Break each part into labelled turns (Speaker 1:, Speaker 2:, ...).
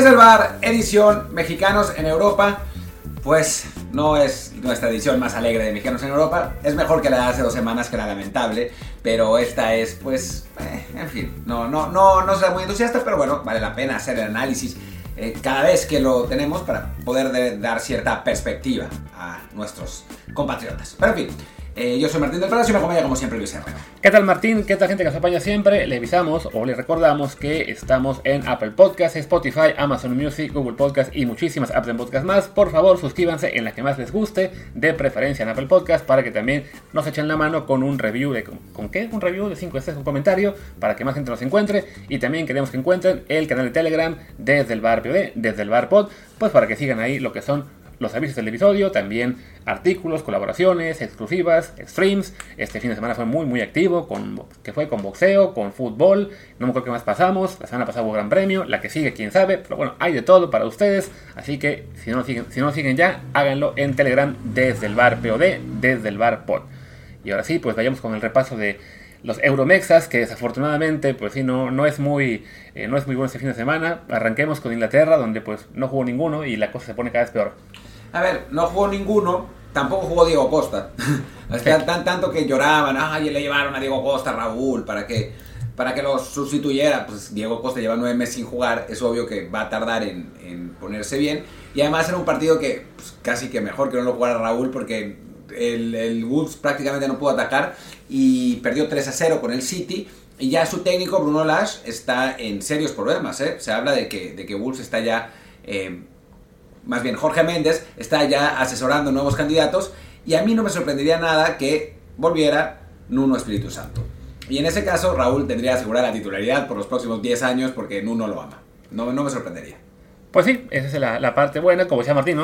Speaker 1: Desde el edición Mexicanos en Europa. Pues no es nuestra edición más alegre de Mexicanos en Europa. Es mejor que la de hace dos semanas que la lamentable. Pero esta es, pues, eh, en fin, no, no, no, no soy muy entusiasta, pero bueno, vale la pena hacer el análisis eh, cada vez que lo tenemos para poder dar cierta perspectiva a nuestros compatriotas. Pero en fin, eh, yo soy Martín del Prado y me acompaña como siempre Luis Herrera.
Speaker 2: ¿Qué tal Martín? ¿Qué tal gente que nos acompaña siempre? Le avisamos o le recordamos que estamos en Apple Podcasts, Spotify, Amazon Music, Google Podcasts y muchísimas apps de podcast más. Por favor, suscríbanse en la que más les guste, de preferencia en Apple Podcasts, para que también nos echen la mano con un review de... ¿Con, qué? Un review de 5 estrellas, un comentario, para que más gente nos encuentre. Y también queremos que encuentren el canal de Telegram desde el bar POD, desde el bar Pod, pues para que sigan ahí lo que son los avisos del episodio, también artículos, colaboraciones, exclusivas, streams. Este fin de semana fue muy muy activo, que fue con boxeo, con fútbol, no me acuerdo qué más pasamos, la semana pasada hubo gran premio, la que sigue quién sabe, pero bueno, hay de todo para ustedes, así que si no siguen, si no siguen ya, háganlo en Telegram desde el bar POD, desde el bar POD. Y ahora sí, pues vayamos con el repaso de los Euromexas, que desafortunadamente, pues sí, no, no, es muy, eh, no es muy bueno este fin de semana. Arranquemos con Inglaterra, donde pues no jugó ninguno y la cosa se pone cada vez peor.
Speaker 1: A ver, no jugó ninguno, tampoco jugó Diego Costa. tan, tanto que lloraban, ay, le llevaron a Diego Costa, Raúl, para que, para que lo sustituyera. Pues Diego Costa lleva nueve meses sin jugar, es obvio que va a tardar en, ponerse bien. Y además era un partido que pues, casi que mejor que no lo jugara Raúl porque el, el Wolves prácticamente no pudo atacar y perdió 3 a 0 con el City. Y ya su técnico, Bruno Lash, está en serios problemas. ¿eh? Se habla de que, de que Wolves está ya eh, más bien Jorge Méndez, está ya asesorando nuevos candidatos y a mí no me sorprendería nada que volviera Nuno Espíritu Santo. Y en ese caso Raúl tendría asegurada la titularidad por los próximos 10 años porque Nuno lo ama. No, no me sorprendería.
Speaker 2: Pues sí, esa es la, parte buena, como decía Martín,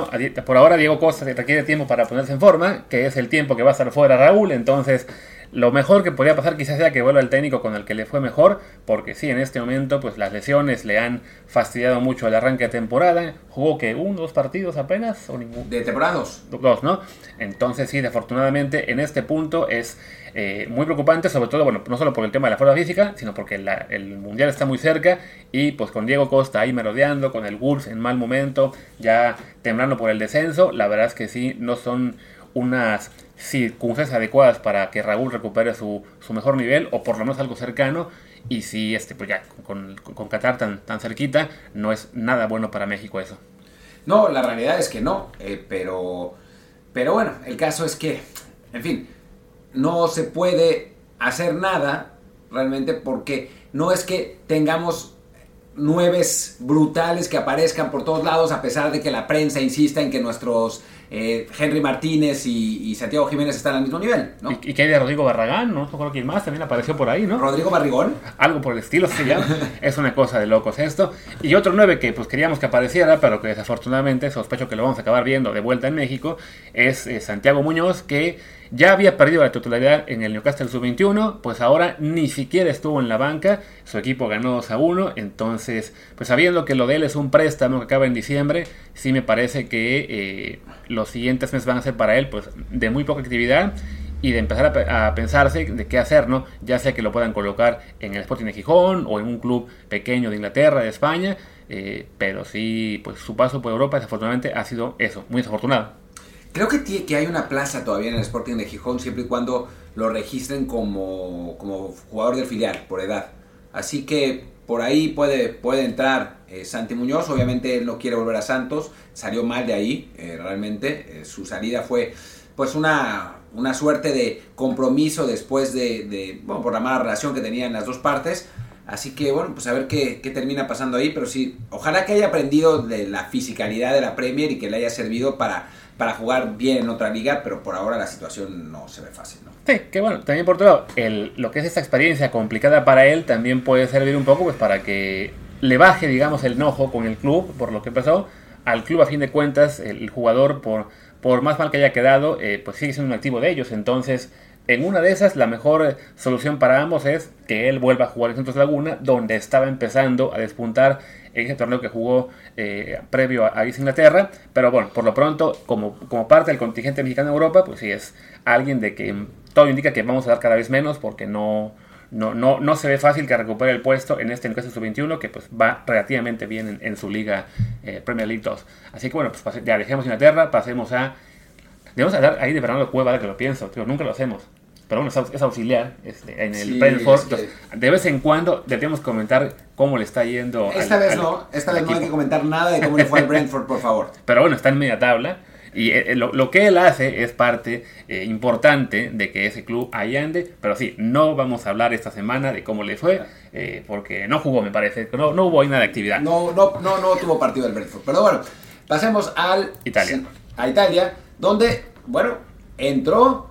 Speaker 2: por ahora Diego Costa requiere tiempo para ponerse en forma, que es el tiempo que va a estar fuera Raúl, entonces lo mejor que podría pasar quizás sea que vuelva el técnico con el que le fue mejor, porque sí, en este momento pues las lesiones le han fastidiado mucho el arranque de temporada. Jugó que uno, dos partidos apenas o ninguno.
Speaker 1: De temporadas.
Speaker 2: Dos, ¿no? Entonces sí, desafortunadamente en este punto es eh, muy preocupante, sobre todo, bueno, no solo por el tema de la fuerza física, sino porque el mundial está muy cerca y pues con Diego Costa ahí merodeando, con el Wolves en mal momento, ya temblando por el descenso, la verdad es que sí, no son unas circunstancias adecuadas para que Raúl recupere su, mejor nivel o por lo menos algo cercano. Y si este, pues ya con, con, Qatar tan, tan cerquita, no es nada bueno para México eso.
Speaker 1: No, la realidad es que no, eh, pero, pero bueno, el caso es que, en fin, no se puede hacer nada realmente porque no es que tengamos nueves brutales que aparezcan por todos lados a pesar de que la prensa insista en que nuestros eh, Henry Martínez y, Santiago Jiménez están al mismo nivel, ¿no?
Speaker 2: ¿Y, qué hay de Rodrigo Barragán? No recuerdo quién más, también apareció por ahí, ¿no?
Speaker 1: ¿Rodrigo Barrigón?
Speaker 2: Algo por el estilo se llama. es una cosa de locos esto. Y otro 9 que pues queríamos que apareciera, pero que desafortunadamente sospecho que lo vamos a acabar viendo de vuelta en México, es eh, Santiago Muñoz, que ya había perdido la titularidad en el Newcastle Sub-21, pues ahora ni siquiera estuvo en la banca, su equipo ganó 2 a 1, entonces, pues sabiendo que lo de él es un préstamo que acaba en diciembre, sí me parece que eh, los siguientes meses van a ser para él pues de muy poca actividad y de empezar a, pensarse de qué hacer, ¿no? Ya sea que lo puedan colocar en el Sporting de Gijón o en un club pequeño de Inglaterra, de España, eh, pero sí, pues su paso por Europa desafortunadamente ha sido eso, muy desafortunado.
Speaker 1: Creo que, que hay una plaza todavía en el Sporting de Gijón siempre y cuando lo registren como, como jugador del filial, por edad. Así que por ahí puede, puede entrar eh, Santi Muñoz, obviamente él no quiere volver a Santos, salió mal de ahí, eh, realmente, eh, su salida fue pues una, una suerte de compromiso después de, bueno, por la mala relación que tenían las dos partes, así que bueno, pues a ver qué, qué, termina pasando ahí, pero sí, ojalá que haya aprendido de la fisicalidad de la Premier y que le haya servido para, para jugar bien en otra liga, pero por ahora la situación no se ve fácil, ¿no?
Speaker 2: Sí, que bueno, también por otro lado, el, lo que es esta experiencia complicada para él también puede servir un poco pues para que le baje, digamos, el enojo con el club por lo que pasó. Al club, a fin de cuentas, el jugador, por, por más mal que haya quedado, eh, pues sigue siendo un activo de ellos. Entonces, en una de esas, la mejor solución para ambos es que él vuelva a jugar en Santos Laguna, donde estaba empezando a despuntar en ese torneo que jugó eh, previo a, a Inglaterra. Pero bueno, por lo pronto, como, como parte del contingente mexicano en Europa, pues sí es alguien de que todo indica que vamos a dar cada vez menos porque no, no, no, no se ve fácil que recupere el puesto en este Newcastle Sub-21, que pues va relativamente bien en, su liga eh, Premier League 2. Así que bueno, pues ya dejemos Inglaterra, pasemos a... Debemos hablar ahí de Fernando Cueva, que lo pienso, pero nunca lo hacemos. Pero bueno, es auxiliar este, en el Brentford. de vez en cuando debemos comentar cómo le está yendo.
Speaker 1: Esta vez no, esta vez no hay que comentar nada de cómo le fue al Brentford, por favor.
Speaker 2: Pero bueno, está en media tabla. Y eh, lo, lo, que él hace es parte eh, importante de que ese club ahí ande. Pero sí, no vamos a hablar esta semana de cómo le fue, eh, porque no jugó, me parece. No, no hubo ahí nada de actividad.
Speaker 1: No, no, no, no tuvo partido el Brentford. Pero bueno, pasemos al
Speaker 2: Italia.
Speaker 1: A Italia, donde, bueno, entró,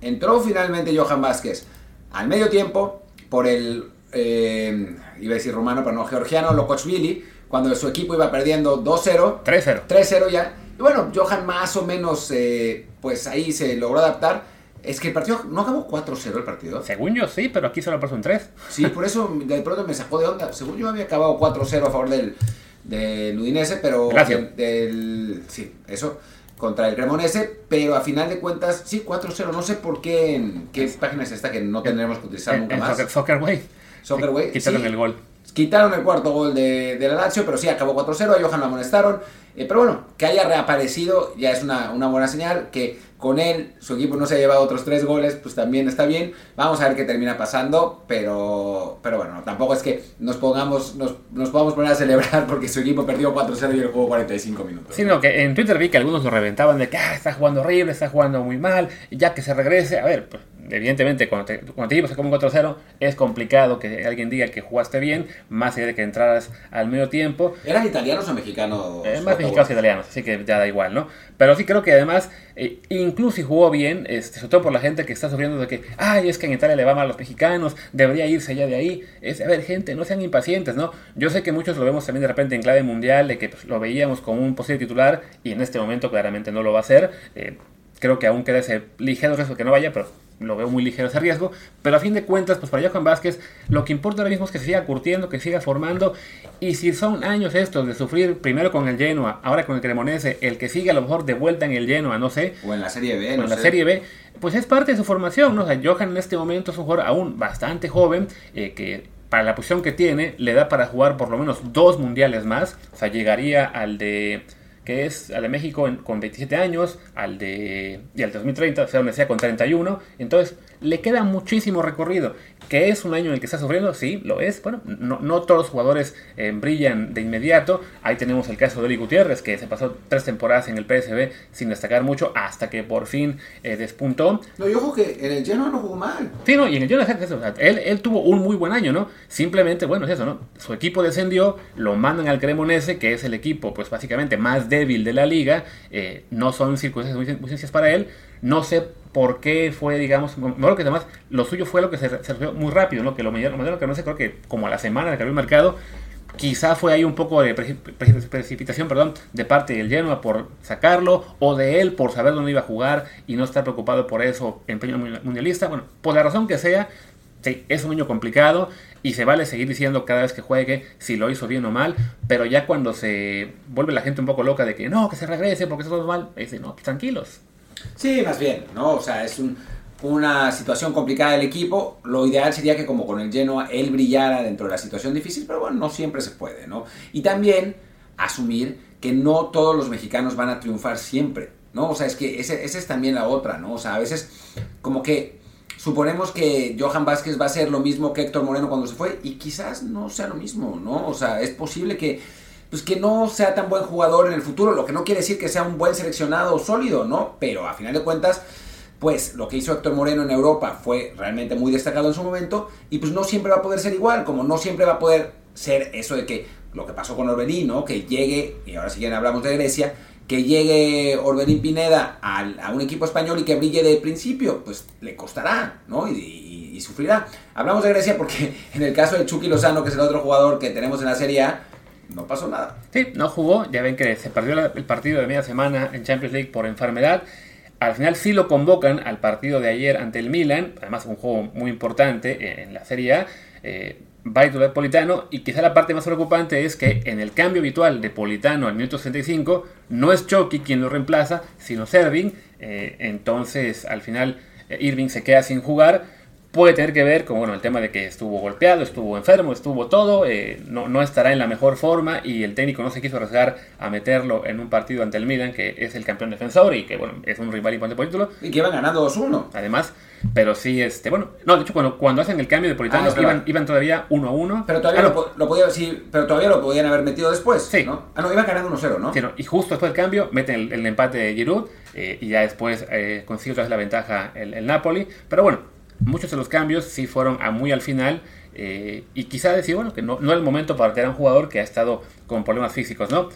Speaker 1: entró finalmente Johan Vázquez al medio tiempo por el, iba a decir rumano, pero no georgiano, Lokochvili, cuando su equipo iba perdiendo 2-0.
Speaker 2: 3-0.
Speaker 1: 3-0 ya y bueno, Johan más o menos, eh, pues ahí se logró adaptar. Es que el partido no acabó 4-0 el partido.
Speaker 2: Según yo sí, pero aquí solo pasó en 3.
Speaker 1: Sí, por eso de pronto me sacó de onda. Según yo había acabado 4-0 a favor del, del Udinese, pero...
Speaker 2: Gracias.
Speaker 1: Del, sí, eso, contra el Cremonese, pero a final de cuentas, sí, 4-0. No sé por qué, en qué página es esta que no tendremos que utilizar nunca más.
Speaker 2: Soccer, soccer Way.
Speaker 1: Soccer Way.
Speaker 2: Quitaron el gol.
Speaker 1: Quitaron el cuarto gol de, de la Lazio, pero sí, acabó 4-0. A Johan lo amonestaron. Eh, pero bueno, que haya reaparecido ya es una, buena señal. Que con él su equipo no se ha llevado otros tres goles, pues también está bien. Vamos a ver qué termina pasando, pero, pero bueno, tampoco es que nos pongamos, nos, nos podamos poner a celebrar porque su equipo perdió 4-0 y el juego 45 minutos.
Speaker 2: Sino que en Twitter vi que algunos lo reventaban de que ah, está jugando horrible, está jugando muy mal, ya que se regrese. A ver, pues evidentemente cuando te, cuando te llevas como un 4-0 es complicado que alguien diga que jugaste bien, más allá de que entraras al medio tiempo.
Speaker 1: ¿Eran italianos o mexicanos?
Speaker 2: Eh, más mexicanos que italianos, así que ya da igual, ¿no? Pero sí creo que además, eh, incluso si jugó bien, este, sobre todo por la gente que está sufriendo de que, ay, es que en Italia le va mal a los mexicanos, debería irse ya de ahí. Es, a ver, gente, no sean impacientes, ¿no? Yo sé que muchos lo vemos también de repente en clave mundial, de que pues, lo veíamos como un posible titular y en este momento claramente no lo va a hacer. Eh, creo que aún queda ese ligero riesgo que no vaya, pero lo veo muy ligero ese riesgo, pero a fin de cuentas, pues para Johan Vázquez, lo que importa ahora mismo es que se siga curtiendo, que siga formando, y si son años estos de sufrir primero con el Genoa, ahora con el Cremonese, el que sigue a lo mejor de vuelta en el Genoa, no sé,
Speaker 1: o en la Serie B,
Speaker 2: o en la Serie B, pues es parte de su formación, ¿no? O sea, Johan en este momento es un jugador aún bastante joven, eh, que para la posición que tiene, le da para jugar por lo menos dos mundiales más, o sea, llegaría al de que es al de México con 27 años, al de, y al 2030, o sea, donde sea con 31. Entonces, le queda muchísimo recorrido. ¿Que es un año en el que está sufriendo? Sí, lo es. Bueno, no, no todos los jugadores eh, brillan de inmediato. Ahí tenemos el caso de Eli Gutiérrez, que se pasó tres temporadas en el PSB sin destacar mucho hasta que por fin eh, despuntó.
Speaker 1: No, yo ojo que en el Genoa no jugó mal.
Speaker 2: Sí, no, y en el Genoa él, él tuvo un muy buen año, ¿no? Simplemente, bueno, es eso, ¿no? Su equipo descendió, lo mandan al Cremonese, que es el equipo, pues básicamente más débil de la liga. Eh, no son circunstancias muy, muy sencillas para él. No sé por qué fue, digamos, lo que además lo suyo fue lo que se resolvió muy rápido, ¿no? Que lo lo que no sé, creo que como a la semana de que abrió el mercado, quizá fue ahí un poco de precipitación, perdón, de parte del Genoa por sacarlo, o de él por saber dónde iba a jugar y no estar preocupado por eso, empeño mundialista. Bueno, por la razón que sea, sí, es un año complicado y se vale seguir diciendo cada vez que juegue si lo hizo bien o mal, pero ya cuando se vuelve la gente un poco loca de que no, que se regrese porque eso todo mal, dice, no, tranquilos,
Speaker 1: Sí, más bien, ¿no? O sea, es una situación complicada del equipo. Lo ideal sería que como con el Genoa él brillara dentro de la situación difícil, pero bueno, no siempre se puede, ¿no? Y también asumir que no todos los mexicanos van a triunfar siempre, ¿no? O sea, es que esa es también la otra, ¿no? O sea, a veces como que suponemos que Johan Vázquez va a ser lo mismo que Héctor Moreno cuando se fue y quizás no sea lo mismo, ¿no? O sea, es posible que pues que no sea tan buen jugador en el futuro, lo que no quiere decir que sea un buen seleccionado sólido, ¿no? Pero a final de cuentas, pues lo que hizo Héctor Moreno en Europa fue realmente muy destacado en su momento y pues no siempre va a poder ser igual, como no siempre va a poder ser eso de que lo que pasó con Orbelín, ¿no? Que llegue, y ahora si hablamos de Grecia, que llegue Orbelín Pineda a, un equipo español y que brille de principio, pues le costará, ¿no? Y, y, sufrirá. Hablamos de Grecia porque en el caso de Chucky Lozano, que es el otro jugador que tenemos en la Serie A, no pasó nada.
Speaker 2: Sí, no jugó. Ya ven que se perdió el partido de media semana en Champions League por enfermedad. Al final sí lo convocan al partido de ayer ante el Milan, además un juego muy importante en la Serie A. Eh, va Politano y quizá la parte más preocupante es que en el cambio habitual de Politano al minuto 65 no es Chucky quien lo reemplaza, sino Serving. Eh, entonces al final eh, Irving se queda sin jugar puede tener que ver con bueno, el tema de que estuvo golpeado, estuvo enfermo, estuvo todo, eh, no, no, estará en la mejor forma y el técnico no se quiso arriesgar a meterlo en un partido ante el Milan, que es el campeón defensor y que bueno, es un rival importante por título.
Speaker 1: Y que iban ganando 2-1.
Speaker 2: Además, pero sí, este, bueno, no, de hecho cuando, cuando hacen el cambio de Politano
Speaker 1: Ah,
Speaker 2: iban, iban todavía 1-1.
Speaker 1: Pero todavía,
Speaker 2: Ah,
Speaker 1: lo,
Speaker 2: no,
Speaker 1: po- lo podía, sí, pero todavía lo podían haber metido después.
Speaker 2: Sí.
Speaker 1: ¿no? Ah, no, iban ganando 1-0, ¿no?
Speaker 2: Sí, no, y justo después del cambio meten el, el empate de Giroud eh, y ya después eh, consigue otra vez la ventaja el, el Napoli. Pero bueno, muchos de los cambios sí fueron a muy al final eh, y quizá decir, bueno, que no, no es el momento para tener a un jugador que ha estado con problemas físicos, ¿no?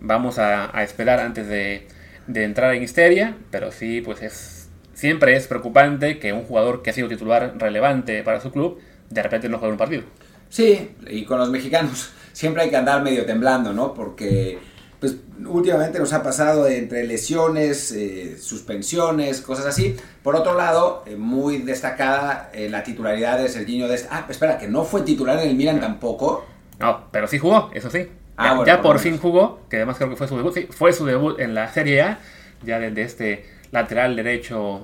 Speaker 2: Vamos a, esperar antes de, de entrar en histeria, pero sí, pues es siempre es preocupante que un jugador que ha sido titular relevante para su club de repente no juegue un partido.
Speaker 1: Sí, y con los mexicanos siempre hay que andar medio temblando, ¿no? Porque pues últimamente nos ha pasado entre lesiones, eh, suspensiones, cosas así. Por otro lado, eh, muy destacada eh, la titularidad de Serginho Dest. Ah, espera, que no fue titular en el Milan tampoco.
Speaker 2: No, pero sí jugó, eso sí.
Speaker 1: Ah,
Speaker 2: ya
Speaker 1: bueno,
Speaker 2: ya
Speaker 1: por
Speaker 2: por fin jugó, que además creo que fue su debut. Sí, fue su debut en la Serie A, ya desde este lateral derecho,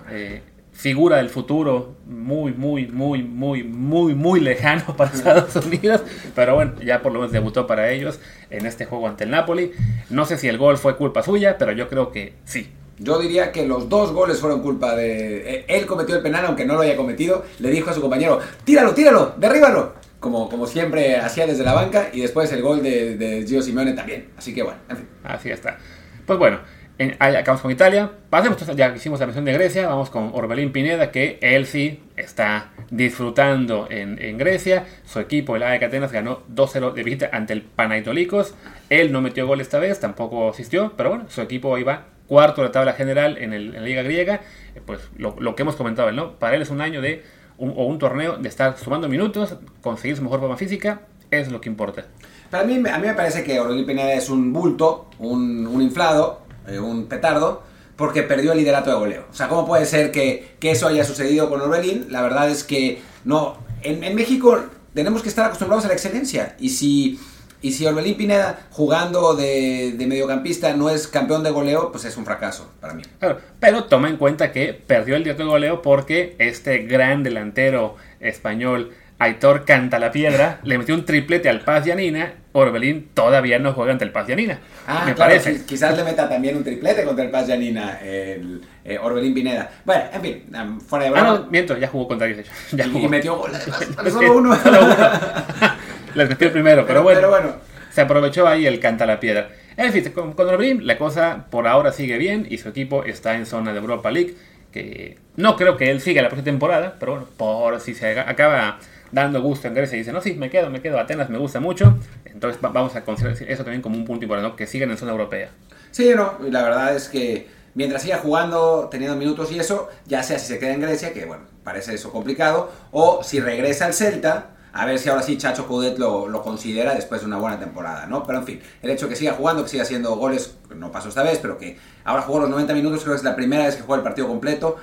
Speaker 2: figura del futuro, muy, muy, muy, muy, muy, muy lejano para Estados Unidos. Pero bueno, ya por lo menos debutó para ellos en este juego ante el Napoli. No sé si el gol fue culpa suya, pero yo creo que sí.
Speaker 1: Yo diría que los dos goles fueron culpa de... eh, Él cometió el penal, aunque no lo haya cometido. Le dijo a su compañero, tíralo, tíralo, derríbalo. Como, como siempre hacía desde la banca. Y después el gol de, de Gio Simeone también. Así que bueno, en fin.
Speaker 2: Así está. Pues bueno, acabamos con Italia. Pasemos, ya hicimos la mención de Grecia, vamos con Orbelín Pineda, que él sí está disfrutando en, Grecia. Su equipo, el AEK Atenas, ganó 2-0 de visita ante el Panathinaikos. Él no metió gol esta vez, tampoco asistió, pero bueno, su equipo va cuarto de la tabla general en, la Liga Griega. Eh, Pues lo, que hemos comentado, ¿no? Para él es un año de o un torneo de estar sumando minutos, conseguir su mejor forma física, es lo que importa.
Speaker 1: Para mí, a mí me parece que Orbelín Pineda es un bulto, un inflado, eh, un petardo, porque perdió el liderato de goleo. O sea, ¿cómo puede ser que, que eso haya sucedido con Orbelín? La verdad es que no. En, en México tenemos que estar acostumbrados a la excelencia. Y si, y si Orbelín Pineda, jugando de, de mediocampista, no es campeón de goleo, pues es un fracaso para mí.
Speaker 2: Claro, pero toma en cuenta que perdió el día de goleo porque este gran delantero español, Aitor Cantalapiedra, le metió un triplete al Paz Yanina. Orbelín todavía no juega ante el Paz Yanina.
Speaker 1: Ah,
Speaker 2: me
Speaker 1: claro,
Speaker 2: parece.
Speaker 1: qui- quizás le meta también un triplete contra el Paz Yanina, el eh, Orbelín Pineda. Bueno, en fin, um, fuera de
Speaker 2: Ah,
Speaker 1: broma.
Speaker 2: no, miento, ya jugó contra ellos. Ya
Speaker 1: y,
Speaker 2: jugó.
Speaker 1: y metió gol, solo uno.
Speaker 2: solo uno. Les metió el primero, pero, bueno,
Speaker 1: pero bueno.
Speaker 2: Se aprovechó ahí el canta la piedra. En fin, con, con Orbelín la cosa por ahora sigue bien y su equipo está en zona de Europa League. Que no creo que él siga la próxima temporada, pero bueno, por si se acaba dando gusto en Grecia y dice, no, sí, me quedo, me quedo, Atenas me gusta mucho. Entonces va- vamos a considerar eso también como un punto importante, ¿no? que sigan en zona europea.
Speaker 1: Sí, no, la verdad es que mientras siga jugando, teniendo minutos y eso, ya sea si se queda en Grecia, que bueno, parece eso complicado, o si regresa al Celta, a ver si ahora sí Chacho Coudet lo, lo considera después de una buena temporada, ¿no? Pero en fin, el hecho que siga jugando, que siga haciendo goles, no pasó esta vez, pero que ahora jugó los 90 minutos, creo que es la primera vez que juega el partido completo.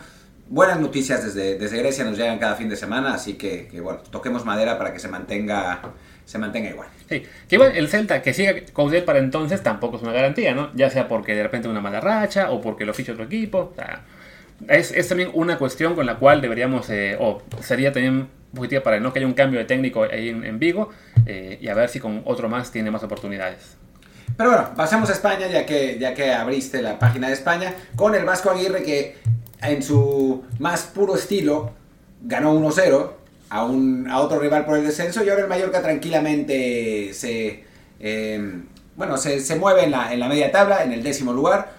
Speaker 1: Buenas noticias desde, desde Grecia nos llegan cada fin de semana, así que, que, bueno, toquemos madera para que se mantenga, se mantenga igual.
Speaker 2: Sí, que igual el Celta que siga Coudet para entonces tampoco es una garantía, ¿no? Ya sea porque de repente una mala racha o porque lo ficha otro equipo. o sea, es, es también una cuestión con la cual deberíamos, eh, o sería también positiva para no que haya un cambio de técnico ahí en, en Vigo eh, y a ver si con otro más tiene más oportunidades.
Speaker 1: Pero bueno, pasamos a España, ya que, ya que abriste la página de España, con el Vasco Aguirre que en su más puro estilo ganó 1-0 a, un, a otro rival por el descenso y ahora el Mallorca tranquilamente se, eh, bueno, se, se mueve en la, en la media tabla, en el décimo lugar.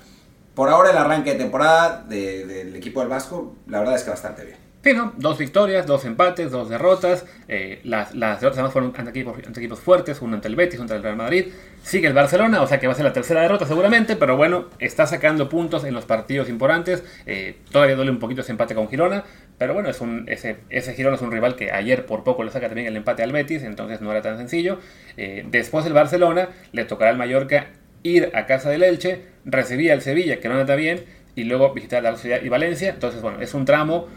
Speaker 1: Por ahora el arranque de temporada de- del equipo del Vasco, la verdad es que bastante bien.
Speaker 2: Sí. Dos victorias, dos empates, dos derrotas. eh, las, las derrotas además fueron ante equipos, ante equipos fuertes, uno ante el Betis, uno ante el Real Madrid. Sigue el Barcelona, o sea que va a ser la tercera derrota seguramente, pero bueno, está sacando puntos en los partidos importantes. eh, todavía duele un poquito ese empate con Girona, pero bueno, es un, ese, ese Girona es un rival que ayer por poco le saca también el empate al Betis, entonces no era tan sencillo. Eh, después el Barcelona le tocará al Mallorca ir a casa del Elche, recibir al Sevilla, que no anda bien, y luego visitar la Sociedad y Valencia. Entonces, bueno, es un tramo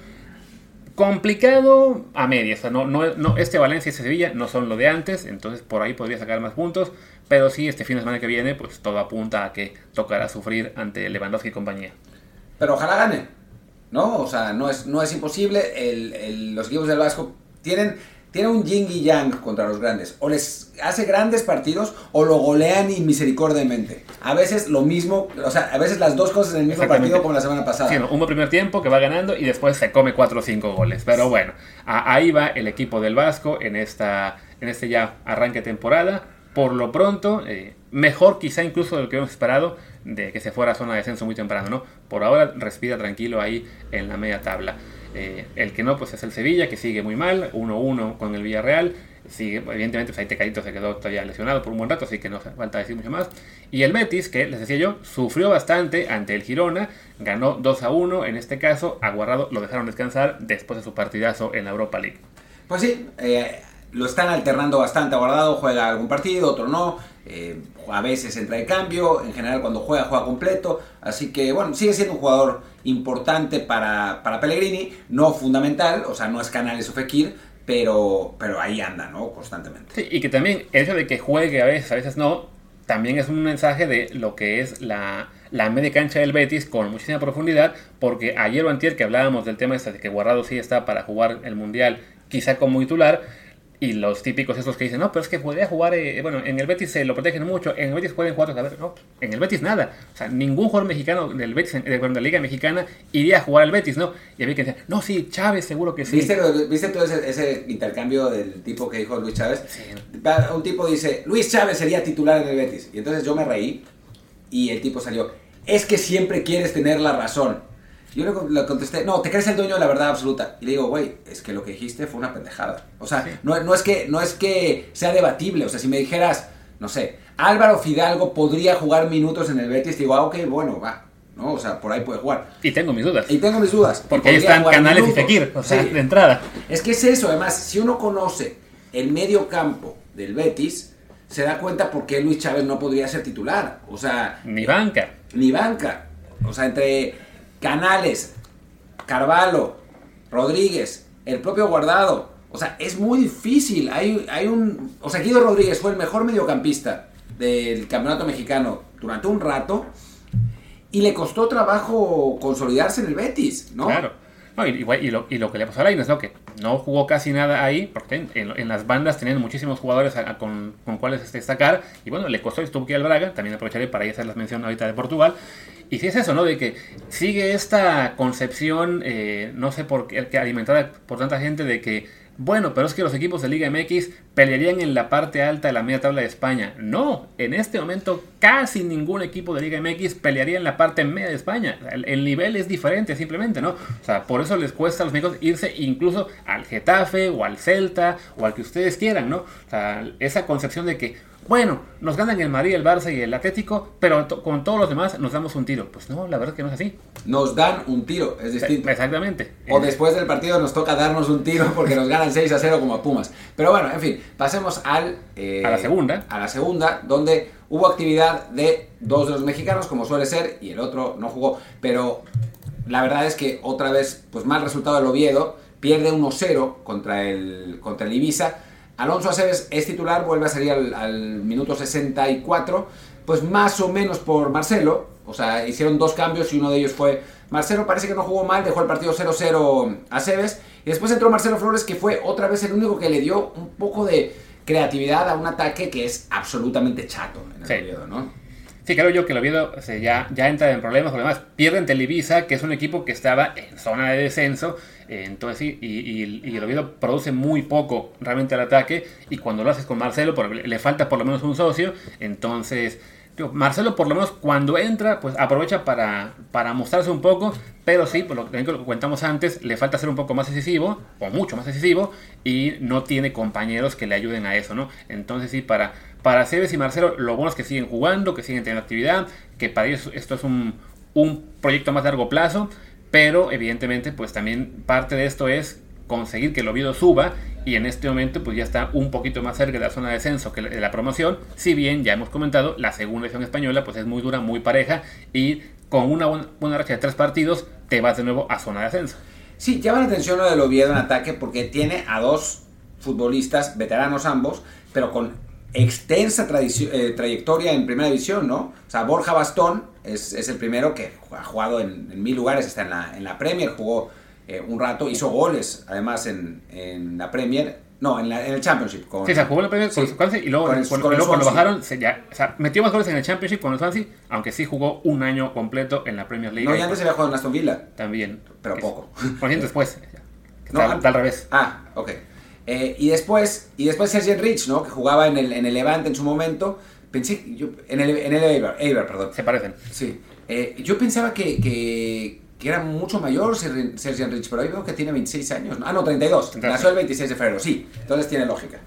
Speaker 2: complicado a medias. O sea, no, no, este Valencia y este Sevilla no son lo de antes, entonces por ahí podría sacar más puntos. Pero sí, este fin de semana que viene, pues todo apunta a que tocará sufrir ante Lewandowski y compañía.
Speaker 1: Pero ojalá gane. ¿no? O sea, no es, no es imposible. Los equipos del Vasco tienen, tienen un yin y yang contra los grandes. O les hace grandes partidos o lo golean inmisericordiamente. A veces lo mismo, o sea, a veces las dos cosas en el mismo partido como la semana pasada.
Speaker 2: Sí, un primer tiempo que va ganando y después se come 4 o 5 goles. Pero bueno, ahí va el equipo del Vasco en, esta, en este ya arranque temporada. Por lo pronto, eh, mejor quizá incluso de lo que hemos esperado de que se fuera a zona de descenso muy temprano, ¿no? Por ahora respira tranquilo ahí en la media tabla. Eh, el que no, pues es el Sevilla, que sigue muy mal, 1-1 con el Villarreal. Sigue, evidentemente, pues ahí Tecadito se quedó todavía lesionado por un buen rato, así que no falta decir mucho más. Y el Betis, que les decía yo, sufrió bastante ante el Girona, ganó 2 1. En este caso, Aguarrado lo dejaron descansar después de su partidazo en la Europa League.
Speaker 1: Pues sí, eh, lo están alternando bastante. Aguardado juega algún partido, otro no. Eh, a veces entra de cambio, en general cuando juega, juega completo. Así que, bueno, sigue siendo un jugador importante para, para Pellegrini, no fundamental, o sea, no es Canales o Fekir, pero, pero ahí anda, ¿no? Constantemente.
Speaker 2: Y que también el hecho de que juegue a veces, a veces no, también es un mensaje de lo que es la, la media cancha del Betis con muchísima profundidad, porque ayer o antier que hablábamos del tema este de que Guardado sí está para jugar el Mundial, quizá como titular, y los típicos esos que dicen, no, pero es que podría jugar, eh, bueno, en el Betis se lo protegen mucho, en el Betis pueden jugar, a ver, no, en el Betis nada. O sea, ningún jugador mexicano del Betis, de, de la Liga Mexicana, iría a jugar al Betis, ¿no? Y había que decir, no, sí, Chávez seguro que sí.
Speaker 1: ¿Viste, ¿viste todo ese, ese, intercambio del tipo que dijo Luis Chávez? Sí. Un tipo dice, Luis Chávez sería titular en el Betis. Y entonces yo me reí y el tipo salió, es que siempre quieres tener la razón. Yo le, contesté, no, te crees el dueño de la verdad absoluta. Y le digo, güey, es que lo que dijiste fue una pendejada. O sea, sí. no, no, es que, no es que sea debatible. O sea, si me dijeras, no sé, Álvaro Fidalgo podría jugar minutos en el Betis, te digo, ah, ok, bueno, va. ¿no? O sea, por ahí puede jugar.
Speaker 2: Y tengo mis dudas.
Speaker 1: Y tengo mis dudas.
Speaker 2: Porque ahí están Canales minutos. y Fekir, o sea, sí. de entrada.
Speaker 1: Es que es eso, además, si uno conoce el medio campo del Betis, se da cuenta por qué Luis Chávez no podría ser titular. O sea...
Speaker 2: Ni banca.
Speaker 1: Ni banca. O sea, entre Canales, Carvalho, Rodríguez, el propio Guardado. O sea, es muy difícil. Hay, hay un. O sea, Guido Rodríguez fue el mejor mediocampista del campeonato mexicano durante un rato. Y le costó trabajo consolidarse en el Betis, ¿no?
Speaker 2: Claro. No, y, y, lo, y, lo, que le pasó a Lainez, ¿no? Que no jugó casi nada ahí, porque en, en las bandas tenían muchísimos jugadores con, con, cuales destacar. Y bueno, le costó y estuvo aquí al Braga. También aprovecharé para ir hacer la mención ahorita de Portugal. Y si es eso, ¿no? De que sigue esta concepción, eh, no sé por qué, alimentada por tanta gente, de que, bueno, pero es que los equipos de Liga MX pelearían en la parte alta de la media tabla de España. No, en este momento casi ningún equipo de Liga MX pelearía en la parte media de España. El, el nivel es diferente simplemente, ¿no? O sea, por eso les cuesta a los médicos irse incluso al Getafe o al Celta o al que ustedes quieran, ¿no? O sea, esa concepción de que, bueno, nos ganan el Madrid, el Barça y el Atlético, pero con todos los demás nos damos un tiro. Pues no, la verdad es que no es así.
Speaker 1: Nos dan un tiro, es distinto.
Speaker 2: Exactamente.
Speaker 1: O después del partido nos toca darnos un tiro porque nos ganan 6 a 0 como a Pumas. Pero bueno, en fin, pasemos al...
Speaker 2: Eh, a la segunda.
Speaker 1: A la segunda, donde hubo actividad de dos de los mexicanos, como suele ser, y el otro no jugó. Pero la verdad es que otra vez, pues mal resultado del Oviedo, pierde 1-0 contra el, contra el Ibiza Alonso Aceves es titular, vuelve a salir al, al, minuto 64, pues más o menos por Marcelo, o sea, hicieron dos cambios y uno de ellos fue Marcelo, parece que no jugó mal, dejó el partido 0-0 a Aceves, y después entró Marcelo Flores, que fue otra vez el único que le dio un poco de creatividad a un ataque que es absolutamente chato en el sí. periodo, ¿no?
Speaker 2: Sí, creo yo que el Oviedo ya, ya entra en problemas, además pierden Televisa, que es un equipo que estaba en zona de descenso, eh, entonces y, y, y, el Oviedo produce muy poco realmente al ataque, y cuando lo haces con Marcelo, le falta por lo menos un socio, entonces... Marcelo por lo menos cuando entra, pues aprovecha para, para mostrarse un poco, pero sí, por lo que comentamos antes, le falta ser un poco más decisivo, o mucho más decisivo, y no tiene compañeros que le ayuden a eso, ¿no? Entonces sí, para, para Cebes y Marcelo, lo bueno es que siguen jugando, que siguen teniendo actividad, que para ellos esto es un, un proyecto más largo plazo, pero evidentemente pues también parte de esto es conseguir que el Oviedo suba y en este momento pues ya está un poquito más cerca de la zona de descenso que de la promoción, si bien ya hemos comentado, la segunda edición española pues es muy dura, muy pareja y con una buena, racha de tres partidos te vas de nuevo a zona de ascenso.
Speaker 1: Sí, llama la atención lo del Oviedo en ataque porque tiene a dos futbolistas, veteranos ambos, pero con extensa eh, trayectoria en primera división, ¿no? O sea, Borja Bastón es, es el primero que ha jugado en, en mil lugares, está en la, en la Premier, jugó eh, un rato, hizo goles además en, en la Premier, no, en, la- en el Championship. Con,
Speaker 2: Sí, se jugó la con
Speaker 1: Sí.
Speaker 2: el Swansea y luego,
Speaker 1: Con el- con el
Speaker 2: luego cuando bajaron, se ya, o sea, metió más goles en el Championship con el Swansea, aunque sí jugó un año completo en la Premier League.
Speaker 1: No, y antes había jugado en Aston Villa.
Speaker 2: También.
Speaker 1: Pero poco.
Speaker 2: Por cierto, después.
Speaker 1: No,
Speaker 2: está, al revés.
Speaker 1: Ah, ok. Eh, y después, y después Sergio Rich, ¿no? Que jugaba en el, en el Levante en su momento. Pensé, yo, en el, en el Eibar, Eibar, perdón.
Speaker 2: Se parecen.
Speaker 1: Sí. Eh, yo pensaba que, que, que era mucho mayor Ser- Sergio Rich, pero ahí veo que tiene 26 años. ¿no? Ah, no, 32.
Speaker 2: Entonces-
Speaker 1: Nació el 26 de febrero, sí. Entonces tiene lógica.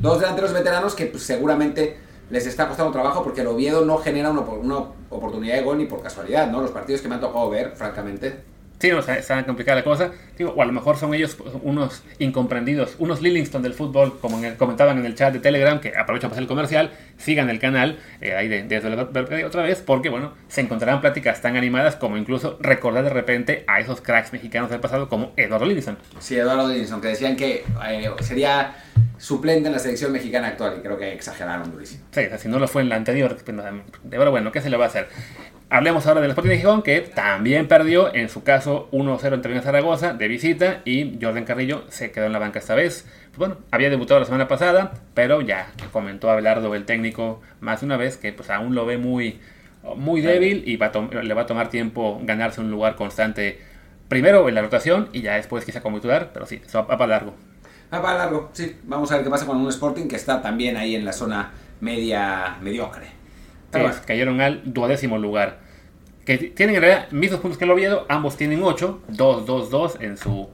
Speaker 1: Dos delanteros veteranos que pues, seguramente les está costando trabajo porque el Oviedo no genera una, una oportunidad de gol ni por casualidad, ¿no? Los partidos que me han tocado ver, francamente.
Speaker 2: Sí, no, está, está complicada la cosa. Digo, o a lo mejor son ellos pues, unos incomprendidos, unos Lillingston del fútbol, como en el- comentaban en el chat de Telegram, que aprovecho para hacer el comercial, sigan el canal eh, ahí de, desde la otra vez, porque bueno, se encontrarán pláticas tan animadas como incluso recordar de repente a esos cracks mexicanos del pasado como Eduardo Lillingston.
Speaker 1: Sí, Eduardo Dinson, que decían que eh, sería suplente en la selección mexicana actual y creo que exageraron durísimo.
Speaker 2: Sí, o sea, si no lo fue en la anterior, pues, de verdad, bueno, ¿qué se le va a hacer? Hablemos ahora del Sporting de Gijón, que también perdió, en su caso 1-0 entre Villa Zaragoza de visita y Jordan Carrillo se quedó en la banca esta vez. Pues bueno, había debutado la semana pasada, pero ya comentó Abelardo, el técnico, más de una vez que pues aún lo ve muy, muy débil y va a le va a tomar tiempo ganarse un lugar constante primero en la rotación y ya después quizá como titular, pero sí, eso va para largo.
Speaker 1: Ah, para largo, sí. Vamos a ver qué pasa con un Sporting que está también ahí en la zona media mediocre.
Speaker 2: Que cayeron al duodécimo lugar. Que tienen en realidad mismos puntos que el Oviedo, ambos tienen 8, 2, 2, 2 en su,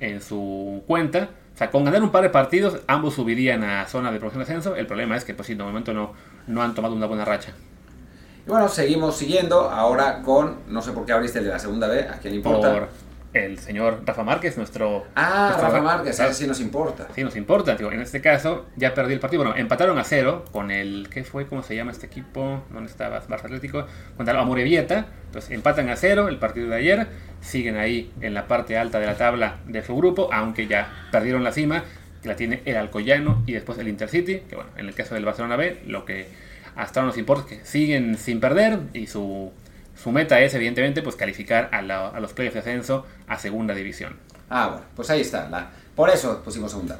Speaker 2: en su cuenta. O sea, con ganar un par de partidos, ambos subirían a zona de promoción de ascenso. El problema es que, pues sí, de momento no, no han tomado una buena racha.
Speaker 1: y bueno, seguimos siguiendo ahora con, no sé por qué abriste el de la segunda B, a quién le importa.
Speaker 2: Por el señor Rafa Márquez, nuestro...
Speaker 1: Ah,
Speaker 2: nuestro-
Speaker 1: Rafa Márquez, ese sí nos importa.
Speaker 2: Sí, nos importa. Digo, en este caso, ya perdí el partido. Bueno, empataron a cero con el. ¿Qué fue? ¿Cómo se llama este equipo? ¿Dónde estaba? Barça Atlético. Contra el Amorebieta. Entonces, empatan a cero el partido de ayer. Siguen ahí en la parte alta de la tabla de su grupo, aunque ya perdieron la cima, que la tiene el Alcoyano y después el Intercity. Que bueno, en el caso del Barcelona B, lo que hasta ahora nos importa es que siguen sin perder y su. Su meta es, evidentemente, pues calificar a, la- a los playoffs de ascenso a segunda división.
Speaker 1: Ah, bueno, pues ahí está. La, por eso pusimos segunda.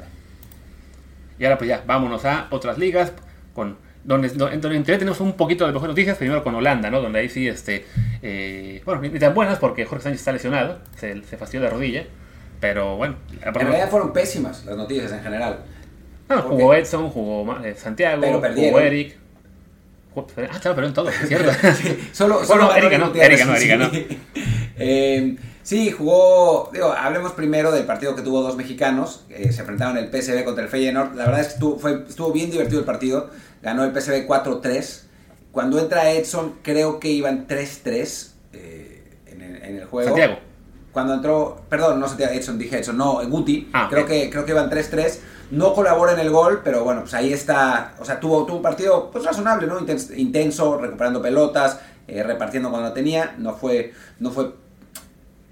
Speaker 2: Y ahora pues ya, vámonos a otras ligas con donde, donde, tenemos un poquito de mejores noticias, primero con Holanda, ¿no? Donde ahí sí, este, eh, bueno, ni, tan buenas porque Jorge Sánchez está lesionado, se, se fastidió la rodilla, pero bueno,
Speaker 1: En realidad fueron pésimas las noticias en general. ¿por
Speaker 2: jugó? Edson, jugó eh, Santiago, jugó. Eric. Ah, claro, pero en todo, es cierto.
Speaker 1: Solo,
Speaker 2: Bueno,
Speaker 1: solo ganó
Speaker 2: Erika no, Erika no, Erika no.
Speaker 1: sí. Eh, sí, jugó. Digo, hablemos primero del partido que tuvo dos mexicanos. eh, se enfrentaron el PSV contra el Feyenoord. La verdad es que estuvo, fue, estuvo bien divertido el partido. Ganó el PSV 4-3. Cuando entra Edson, creo que iban 3-3 eh, en, el, en el juego.
Speaker 2: Santiago.
Speaker 1: Cuando entró, perdón, no Santiago, Edson, dije Edson, no, Guti,
Speaker 2: Ah,
Speaker 1: creo,
Speaker 2: ok.
Speaker 1: que, creo que iban 3-3, no colabora en el gol, pero bueno, pues ahí está, o sea, tuvo, tuvo un partido pues razonable, ¿no? Intenso, intenso, recuperando pelotas, eh, repartiendo cuando tenía, no fue, no fue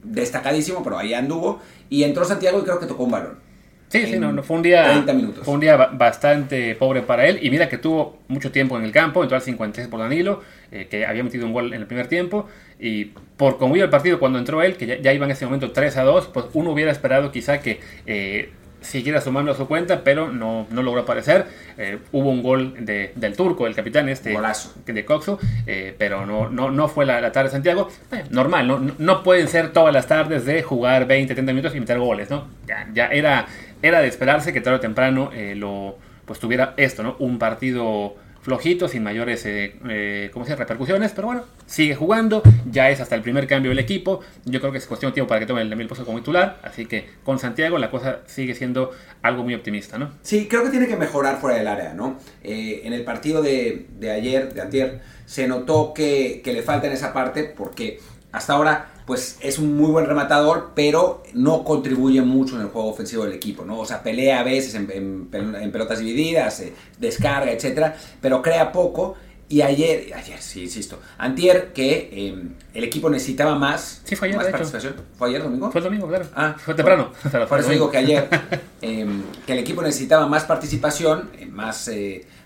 Speaker 1: destacadísimo, pero ahí anduvo, y entró Santiago y creo que tocó un balón.
Speaker 2: Sí, sí, no, no, fue un día
Speaker 1: 30 minutos.
Speaker 2: Fue un día ba- bastante pobre para él. Y mira que tuvo mucho tiempo en el campo, entró al 56 por Danilo, eh, que había metido un gol en el primer tiempo. Y por cómo iba el partido cuando entró él, que ya, ya iba en ese momento 3 a 2, pues uno hubiera esperado quizá que eh, siguiera sumando a su cuenta, pero no, no logró aparecer. Eh, hubo un gol de- del turco, el capitán este
Speaker 1: Golazo.
Speaker 2: de Coxo, eh, pero no, no, no fue la, la tarde de Santiago. Eh, normal, ¿no? No- no pueden ser todas las tardes de jugar 20, 30 minutos y meter goles, ¿no? Ya, ya era, era de esperarse que tarde o temprano eh, lo, pues tuviera esto, ¿no? Un partido flojito, sin mayores eh, eh, ¿cómo se repercusiones, pero bueno, sigue jugando, ya es hasta el primer cambio del equipo, yo creo que es cuestión de tiempo para que tome el, el puesto como titular, así que con Santiago la cosa sigue siendo algo muy optimista, ¿no?
Speaker 1: Sí, creo que tiene que mejorar fuera del área, ¿no? Eh, en el partido de, de ayer, de antier, se notó que, que le falta en esa parte porque hasta ahora pues es un muy buen rematador, pero no contribuye mucho en el juego ofensivo del equipo, ¿no? O sea, pelea a veces en, en pel- en pelotas divididas, eh, descarga, etcétera, pero crea poco. Y ayer, ayer sí, insisto, antier que eh, el equipo necesitaba más,
Speaker 2: Sí, fue ayer,
Speaker 1: más
Speaker 2: hecho.
Speaker 1: participación. ¿Fue ayer domingo?
Speaker 2: Fue el domingo, claro.
Speaker 1: Ah,
Speaker 2: fue temprano.
Speaker 1: Por eso digo que ayer eh, que el equipo necesitaba más participación, eh, más,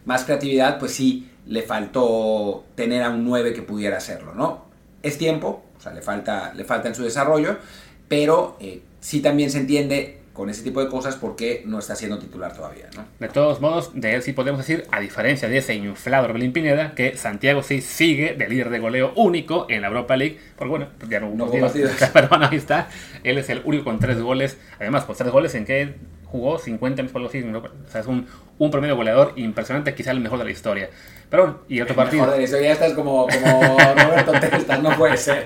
Speaker 1: más creatividad, pues sí le faltó tener a un 9 que pudiera hacerlo, ¿no? Es tiempo, o sea, le falta, le falta en su desarrollo, pero eh, sí también se entiende con ese tipo de cosas porque no está siendo titular todavía. ¿no?
Speaker 2: De todos modos, de él sí podemos decir, a diferencia de ese inflado Orbelín Pineda, que Santiago sí sigue de líder de goleo único en la Europa League, porque bueno, ya no hubo partidos, pero bueno, ahí está, él es el único con tres goles, además, pues tres goles en que jugó 50 minutos algo así, o sea, es un, un promedio goleador impresionante, quizá el mejor de la historia. Pero bueno, y otro partido.
Speaker 1: Joder, eso ya estás como, como Roberto Testas, no puede ser.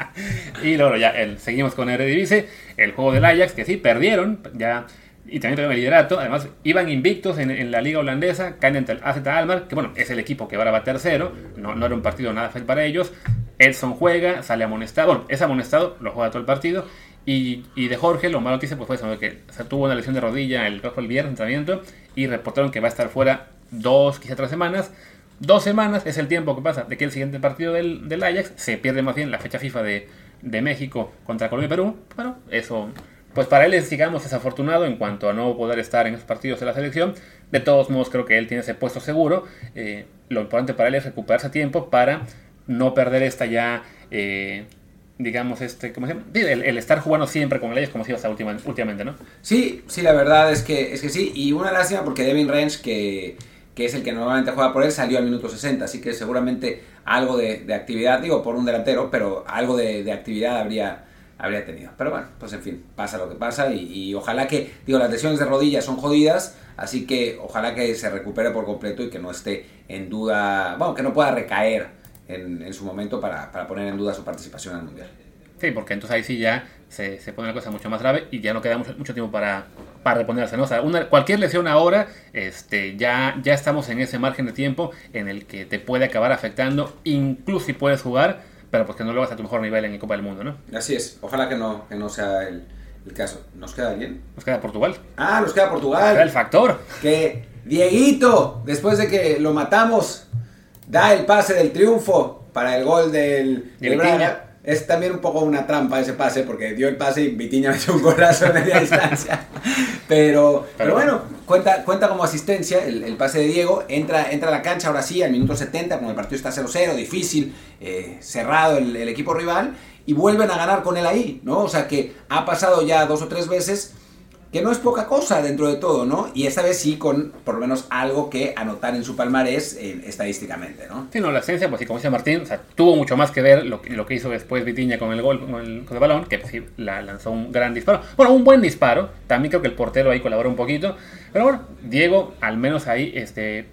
Speaker 2: y luego ya el, seguimos con Eredivisie, el juego del Ajax, que sí, perdieron, ya y también tuvieron el liderato. Además, iban invictos en, en, la liga holandesa, caen ante el AZ Almar, que bueno, es el equipo que ahora va tercero, no, no era un partido nada fácil para ellos. Edson juega, sale amonestado, bueno, es amonestado, lo juega todo el partido. Y, y de Jorge, lo malo noticia pues fue eso, que se tuvo una lesión de rodilla el, el viernes entrenamiento y reportaron que va a estar fuera dos, quizá tres semanas. Dos semanas es el tiempo que pasa de que el siguiente partido del, del Ajax se pierde más bien la fecha FIFA de, de México contra Colombia y Perú. Bueno, eso, pues para él es, digamos, desafortunado en cuanto a no poder estar en esos partidos de la selección. De todos modos, creo que él tiene ese puesto seguro. Eh, lo importante para él es recuperarse a tiempo para no perder esta ya. Eh, digamos, este, ¿cómo se llama? El, el, estar jugando siempre con el Ajax como si iba hasta última, últimamente, ¿no?
Speaker 1: Sí, sí, la verdad es que, es que sí. Y una lástima porque Devin Range, que que es el que normalmente juega por él, salió al minuto 60, así que seguramente algo de, actividad, digo por un delantero, pero algo de, actividad habría, habría tenido. Pero bueno, pues en fin, pasa lo que pasa y, ojalá que, digo, las lesiones de rodillas son jodidas, así que ojalá que se recupere por completo y que no esté en duda, bueno, que no pueda recaer en, en su momento para, para poner en duda su participación al Mundial.
Speaker 2: Sí, porque entonces ahí sí ya se, se, pone la cosa mucho más grave y ya no queda mucho, mucho tiempo para, para reponerse. ¿no? O sea, una, cualquier lesión ahora, este, ya, ya estamos en ese margen de tiempo en el que te puede acabar afectando, incluso si puedes jugar, pero pues que no lo vas a tu mejor nivel en el Copa del Mundo. ¿no?
Speaker 1: Así es, ojalá que no, que no sea el, el caso. ¿Nos queda alguien?
Speaker 2: Nos queda Portugal.
Speaker 1: Ah, nos queda Portugal. Nos
Speaker 2: queda el factor.
Speaker 1: Que Dieguito, después de que lo matamos, da el pase del triunfo para el gol del, del Braga es también un poco una trampa ese pase, porque dio el pase y Vitiña metió un golazo a media distancia. Pero, pero bueno, cuenta, cuenta como asistencia el, el, pase de Diego. Entra, entra a la cancha ahora sí, al minuto 70, cuando el partido está 0-0, difícil, eh, cerrado el, el, equipo rival, y vuelven a ganar con él ahí, ¿no? O sea que ha pasado ya dos o tres veces que no es poca cosa dentro de todo, ¿no? Y esta vez sí con por lo menos algo que anotar en su palmarés eh, estadísticamente, ¿no?
Speaker 2: Sí, no, la esencia, pues sí, como dice Martín, o sea, tuvo mucho más que ver lo, lo que hizo después Vitiña con el gol, con el, con el balón, que pues, sí, la, lanzó un gran disparo. Bueno, un buen disparo, también creo que el portero ahí colaboró un poquito, pero bueno, Diego, al menos ahí, este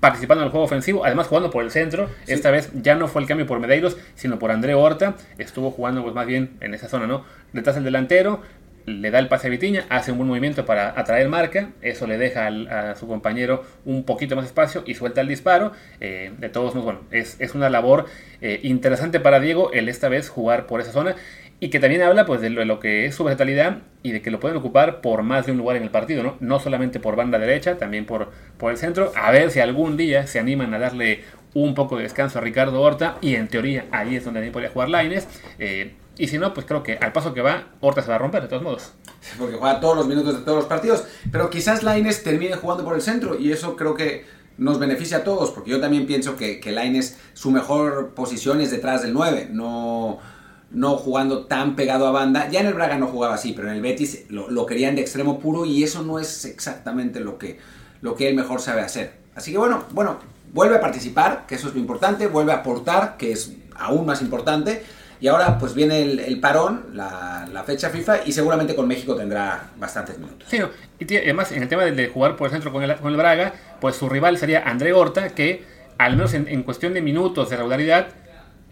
Speaker 2: participando en el juego ofensivo, además jugando por el centro. Sí. Esta vez ya no fue el cambio por Medeiros, sino por André Horta. Estuvo jugando pues más bien en esa zona, ¿no? Detrás del delantero, le da el pase a Vitiña, hace un buen movimiento para atraer marca, eso le deja a su compañero un poquito más espacio y suelta el disparo. Eh, de todos modos, bueno, es, es una labor eh, interesante para Diego el esta vez jugar por esa zona y que también habla pues de lo, de lo, que es su versatilidad y de que lo pueden ocupar por más de un lugar en el partido, ¿no? No solamente por banda derecha, también por, por el centro. A ver si algún día se animan a darle un poco de descanso a Ricardo Horta y en teoría ahí es donde también podría jugar Laines. Eh, y si no, pues creo que al paso que va, Horta se va a romper de todos modos.
Speaker 1: Porque juega todos los minutos de todos los partidos. Pero quizás Laines termine jugando por el centro y eso creo que nos beneficia a todos. Porque yo también pienso que, que Laines, su mejor posición es detrás del 9. No, no jugando tan pegado a banda. Ya en el Braga no jugaba así, pero en el Betis lo, lo querían de extremo puro y eso no es exactamente lo que, lo que él mejor sabe hacer. Así que bueno, bueno, vuelve a participar, que eso es lo importante. Vuelve a aportar, que es aún más importante y ahora pues viene el, el parón, la, la, fecha FIFA, y seguramente con México tendrá bastantes minutos.
Speaker 2: Sí, no. y además en el tema de, de, jugar por el centro con el, con el Braga, pues su rival sería André Horta, que al menos en, en, cuestión de minutos de regularidad,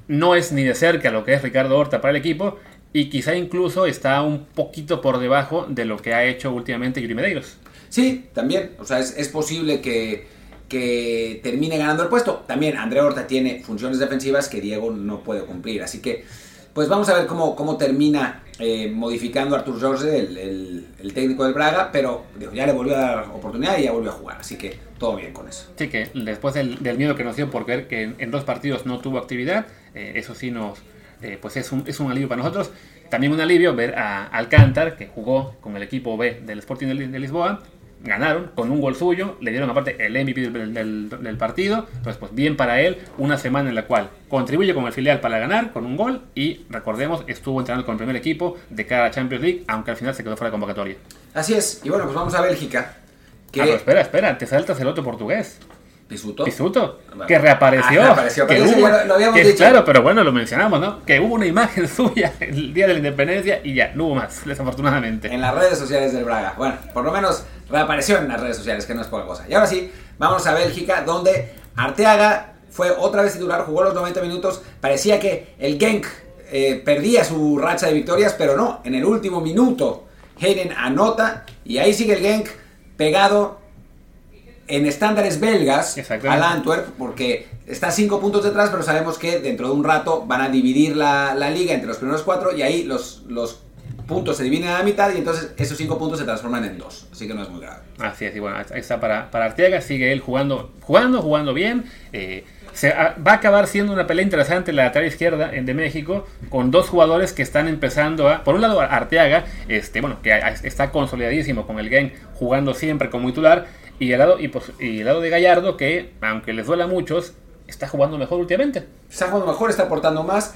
Speaker 2: no es ni de cerca lo que es Ricardo Horta para el equipo, y quizá incluso está un poquito por debajo de lo que ha hecho últimamente Yuri Medeiros.
Speaker 1: Sí, también, o sea, es, es posible que que termine ganando el puesto. También André Horta tiene funciones defensivas que Diego no puede cumplir. Así que, pues vamos a ver cómo, cómo termina eh, modificando Artur Jorge, el, el, el, técnico del Braga, pero digo, ya le volvió a dar oportunidad y ya volvió a jugar. Así que todo bien con eso.
Speaker 2: Sí, que después del, del miedo que nos dio por ver que en, en dos partidos no tuvo actividad, eh, eso sí nos... Eh, pues es un, es un alivio para nosotros. También un alivio ver a Alcántar, que jugó con el equipo B del Sporting de, Lisboa, ganaron con un gol suyo, le dieron aparte el MVP del, del- del partido, entonces pues bien para él, una semana en la cual contribuye con el filial para ganar con un gol y recordemos estuvo entrenando con el primer equipo de cada Champions League, aunque al final se quedó fuera de convocatoria.
Speaker 1: Así es. Y bueno, pues vamos a Bélgica. Que
Speaker 2: Ah, pero espera, espera, te saltas el otro portugués.
Speaker 1: Pisuto.
Speaker 2: Pisuto,
Speaker 1: Bueno.
Speaker 2: que reapareció.
Speaker 1: Ah, reapareció,
Speaker 2: que hubo-
Speaker 1: ya lo- lo habíamos
Speaker 2: que-
Speaker 1: dicho.
Speaker 2: Claro, pero bueno, lo mencionamos, ¿no? Que hubo una imagen suya el día de la independencia y ya, no hubo más, desafortunadamente.
Speaker 1: En las redes sociales del Braga. Bueno, por lo menos reapareció en las redes sociales, que no es poca cosa. Y ahora sí, vamos a Bélgica, donde Arteaga fue otra vez titular, jugó los 90 minutos. Parecía que el Genk eh, perdía su racha de victorias, pero no. En el último minuto, Hayden anota y ahí sigue el Genk pegado en estándares belgas al Antwerp, porque está cinco puntos detrás, pero sabemos que dentro de un rato van a dividir la, la liga entre los primeros cuatro y ahí los, los puntos se dividen a la mitad y entonces esos cinco puntos se transforman en dos. Así que no es muy grave.
Speaker 2: Así es, y bueno, ahí está para, para Arteaga, sigue él jugando, jugando, jugando bien. eh, se, a- va a acabar siendo una pelea interesante la lateral izquierda de México, con dos jugadores que están empezando a. Por un lado, Arteaga, este, bueno, que a- está consolidadísimo con el game, jugando siempre como titular, y el lado, y, pues, y el lado de Gallardo, que aunque les duela a muchos, está jugando mejor últimamente.
Speaker 1: Está jugando mejor, está aportando más,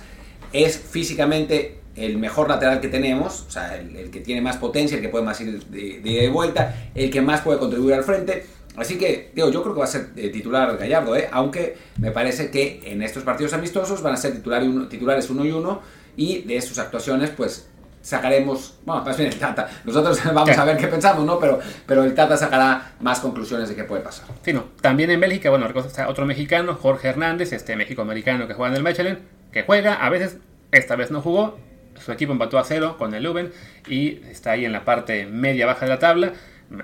Speaker 1: es físicamente el mejor lateral que tenemos, o sea, el, el que tiene más potencia, el que puede más ir de, de vuelta, el que más puede contribuir al frente. Así que, digo, yo creo que va a ser eh, titular Gallardo, ¿eh? aunque me parece que en estos partidos amistosos van a ser titular y uno- titulares uno y uno, y de sus actuaciones, pues sacaremos, bueno, más bien el Tata, nosotros vamos a ver qué pensamos, ¿no? Pero, pero el Tata sacará más conclusiones de qué puede pasar.
Speaker 2: Sí, no. También en Bélgica, bueno, está otro mexicano, Jorge Hernández, este México-americano que juega en el Mechelen, que juega, a veces, esta vez no jugó, su equipo empató a cero con el Leuven y está ahí en la parte media-baja de la tabla.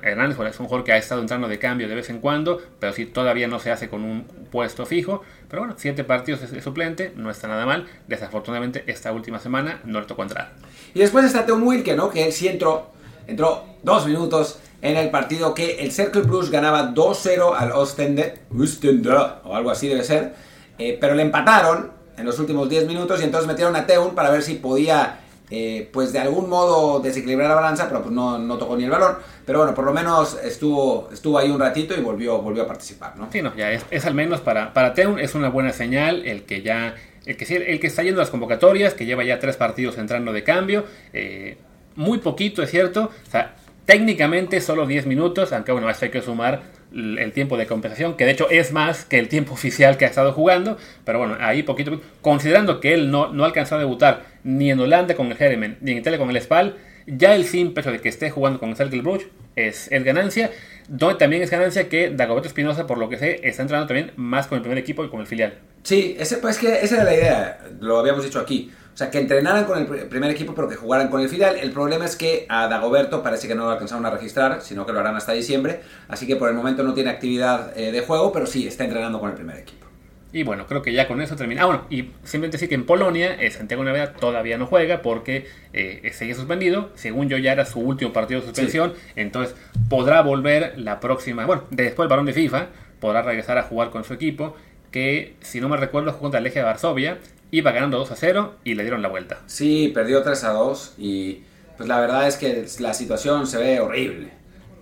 Speaker 2: Hernández es un jugador que ha estado entrando de cambio de vez en cuando, pero sí todavía no se hace con un puesto fijo. Pero bueno, siete partidos de suplente, no está nada mal. Desafortunadamente, esta última semana no le tocó entrar.
Speaker 1: Y después está Teun Wilke, ¿no? Que él sí entró, entró dos minutos en el partido que el Cercle Bruges ganaba 2-0 al Ostende, Ostende, o algo así debe ser, eh, pero le empataron en los últimos 10 minutos y entonces metieron a Teun para ver si podía, eh, pues de algún modo desequilibrar la balanza, pero pues no, tocó ni el balón. Pero bueno, por lo menos estuvo, estuvo ahí un ratito y volvió, volvió a participar, ¿no?
Speaker 2: Sí, no, ya es, al menos para, para Teun es una buena señal el que ya el que, el que está yendo a las convocatorias, que lleva ya tres partidos entrando de cambio, eh, muy poquito es cierto, o sea, técnicamente solo 10 minutos, aunque bueno, esto hay que sumar el tiempo de compensación, que de hecho es más que el tiempo oficial que ha estado jugando, pero bueno, ahí poquito, considerando que él no, no alcanzó a debutar ni en Holanda con el Jeremen, ni en Italia con el Spal, ya el simple hecho de que esté jugando con el Bruges es, es ganancia, donde también es ganancia que Dagoberto Espinosa, por lo que sé, está entrando también más con el primer equipo que con el filial.
Speaker 1: Sí, ese, pues que esa era la idea, lo habíamos dicho aquí. O sea, que entrenaran con el pr- primer equipo, pero que jugaran con el filial. El problema es que a Dagoberto parece que no lo alcanzaron a registrar, sino que lo harán hasta diciembre. Así que por el momento no tiene actividad eh, de juego, pero sí está entrenando con el primer equipo.
Speaker 2: Y bueno, creo que ya con eso termina. Ah, bueno, y simplemente decir que en Polonia eh, Santiago Naveda todavía no juega porque eh, sigue suspendido. Según yo, ya era su último partido de suspensión. Entonces podrá volver la próxima. Bueno, después el varón de FIFA podrá regresar a jugar con su equipo. Que si no me recuerdo, jugó contra el Eje de Varsovia. Iba ganando 2 a 0 y le dieron la vuelta.
Speaker 1: Sí, perdió 3 a 2 y pues la verdad es que la situación se ve horrible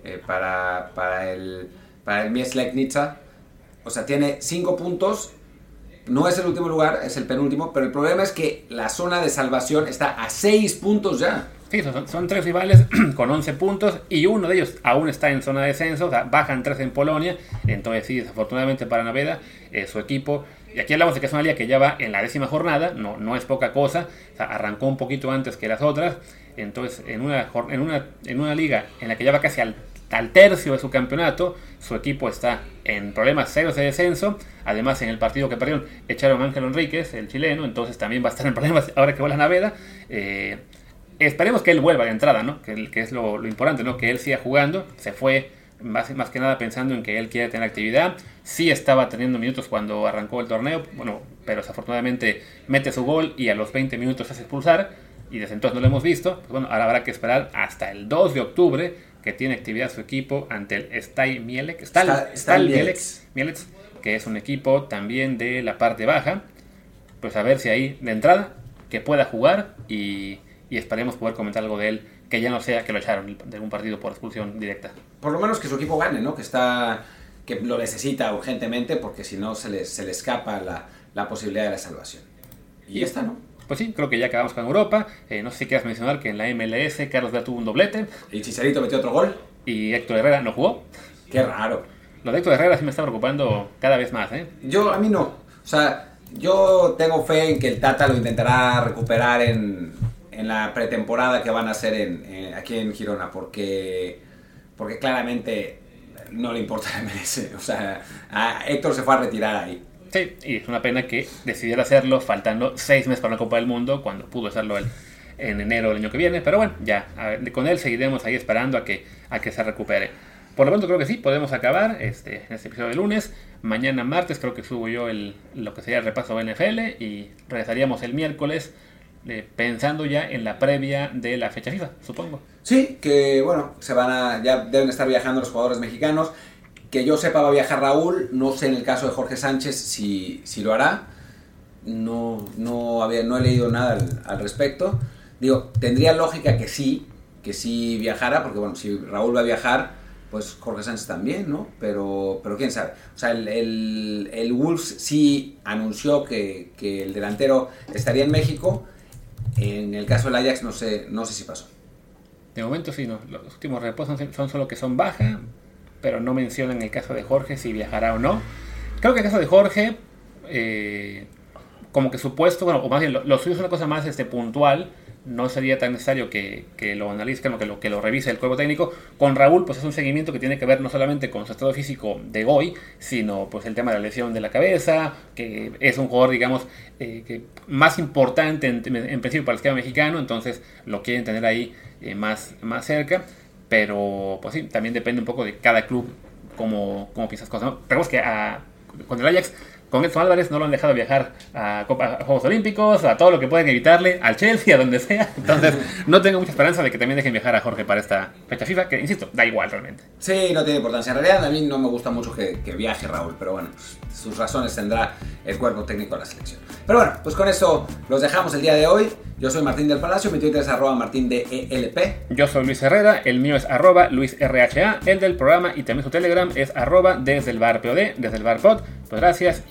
Speaker 1: eh, para, para el, para el Mies. O sea, tiene 5 puntos, no es el último lugar, es el penúltimo, pero el problema es que la zona de salvación está a 6 puntos ya.
Speaker 2: Sí, son, son tres rivales con 11 puntos y uno de ellos aún está en zona de descenso, o sea, bajan tres en Polonia, entonces sí, desafortunadamente para Naveda, eh, su equipo, y aquí hablamos de que es una liga que ya va en la décima jornada, no, no es poca cosa, arrancó un poquito antes que las otras, entonces en una, en una, en una liga en la que ya va casi al, tercio de su campeonato, su equipo está en problemas serios de descenso, además en el partido que perdieron echaron a Ángel Enríquez, el chileno, entonces también va a estar en problemas ahora que va la Naveda, eh, Esperemos que él vuelva de entrada, ¿no? Que, que es lo, lo importante, ¿no? Que él siga jugando. Se fue más, más que nada pensando en que él quiere tener actividad. Sí estaba teniendo minutos cuando arrancó el torneo, bueno, pero desafortunadamente mete su gol y a los 20 minutos se hace expulsar. Y desde entonces no lo hemos visto. Pues bueno, ahora habrá que esperar hasta el 2 de octubre que tiene actividad su equipo ante el Stal Mielec, Stal,
Speaker 1: Stal-
Speaker 2: Mielec,
Speaker 1: Mielec.
Speaker 2: Mielec, que es un equipo también de la parte baja. Pues a ver si ahí de entrada que pueda jugar y, y esperemos poder comentar algo de él que ya no sea que lo echaron de un partido por expulsión directa.
Speaker 1: Por lo menos que su equipo gane, ¿no? Que está que lo necesita urgentemente porque si no se le, se le escapa la, la posibilidad de la salvación. Y ya está, ¿no?
Speaker 2: Pues sí, creo que ya acabamos con Europa. Eh, no sé si quieras mencionar que en la MLS Carlos ya tuvo un doblete.
Speaker 1: Y Chicharito metió otro gol.
Speaker 2: Y Héctor Herrera no jugó.
Speaker 1: Qué raro.
Speaker 2: Lo de Héctor Herrera sí me está preocupando cada vez más, ¿eh?
Speaker 1: Yo, a mí no. O sea, yo tengo fe en que el Tata lo intentará recuperar en, en la pretemporada que van a hacer en, aquí en Girona, porque, porque claramente no le importa la MLS. O sea, Héctor se fue a retirar ahí.
Speaker 2: Sí, y es una pena que decidiera hacerlo faltando seis meses para la Copa del Mundo, cuando pudo hacerlo él en enero del año que viene. Pero bueno, ya, con él seguiremos ahí esperando a que, a que se recupere. Por lo pronto creo que sí, podemos acabar este, este episodio de lunes. Mañana martes creo que subo yo el, lo que sería el repaso de NFL y regresaríamos el miércoles eh, pensando ya en la previa de la fecha FIFA, supongo.
Speaker 1: Sí, que bueno, se van a, ya deben estar viajando los jugadores mexicanos. Que yo sepa va a viajar Raúl, no sé en el caso de Jorge Sánchez si, si lo hará. No, no, había, no he leído nada al, al respecto. Digo, tendría lógica que sí, que sí viajara, porque bueno, si Raúl va a viajar, pues Jorge Sánchez también, ¿no? Pero, pero quién sabe. O sea, el, el, Wolves sí anunció que, que, el delantero estaría en México. En el caso del Ajax no sé, no sé si pasó.
Speaker 2: De momento sí, no. Los últimos reposos son solo que son baja, pero no mencionan el caso de Jorge si viajará o no. Creo que el caso de Jorge, eh, como que supuesto, bueno, o más bien lo, lo suyo es una cosa más este, puntual no sería tan necesario que, que lo analicen que lo, que lo revise el cuerpo técnico. Con Raúl, pues es un seguimiento que tiene que ver no solamente con su estado físico de hoy, sino pues el tema de la lesión de la cabeza, que es un jugador, digamos, eh, que más importante en, principio para el esquema mexicano, entonces lo quieren tener ahí eh, más, más cerca. Pero, pues sí, también depende un poco de cada club cómo, cómo piensas cosas. ¿no? que a, con el Ajax con Edson Álvarez no lo han dejado viajar a, Juegos Olímpicos, a todo lo que pueden evitarle, al Chelsea, a donde sea. Entonces, no tengo mucha esperanza de que también dejen viajar a Jorge para esta fecha FIFA, que insisto, da igual realmente.
Speaker 1: Sí, no tiene importancia. En realidad, a mí no me gusta mucho que, viaje Raúl, pero bueno, sus razones tendrá el cuerpo técnico de la selección. Pero bueno, pues con eso los dejamos el día de hoy. Yo soy Martín del Palacio, mi Twitter es arroba martín de ELP.
Speaker 2: Yo soy Luis Herrera, el mío es arroba Luis RHA, el del programa y también su Telegram es arroba desde el bar POD, desde el bar POD. Pues gracias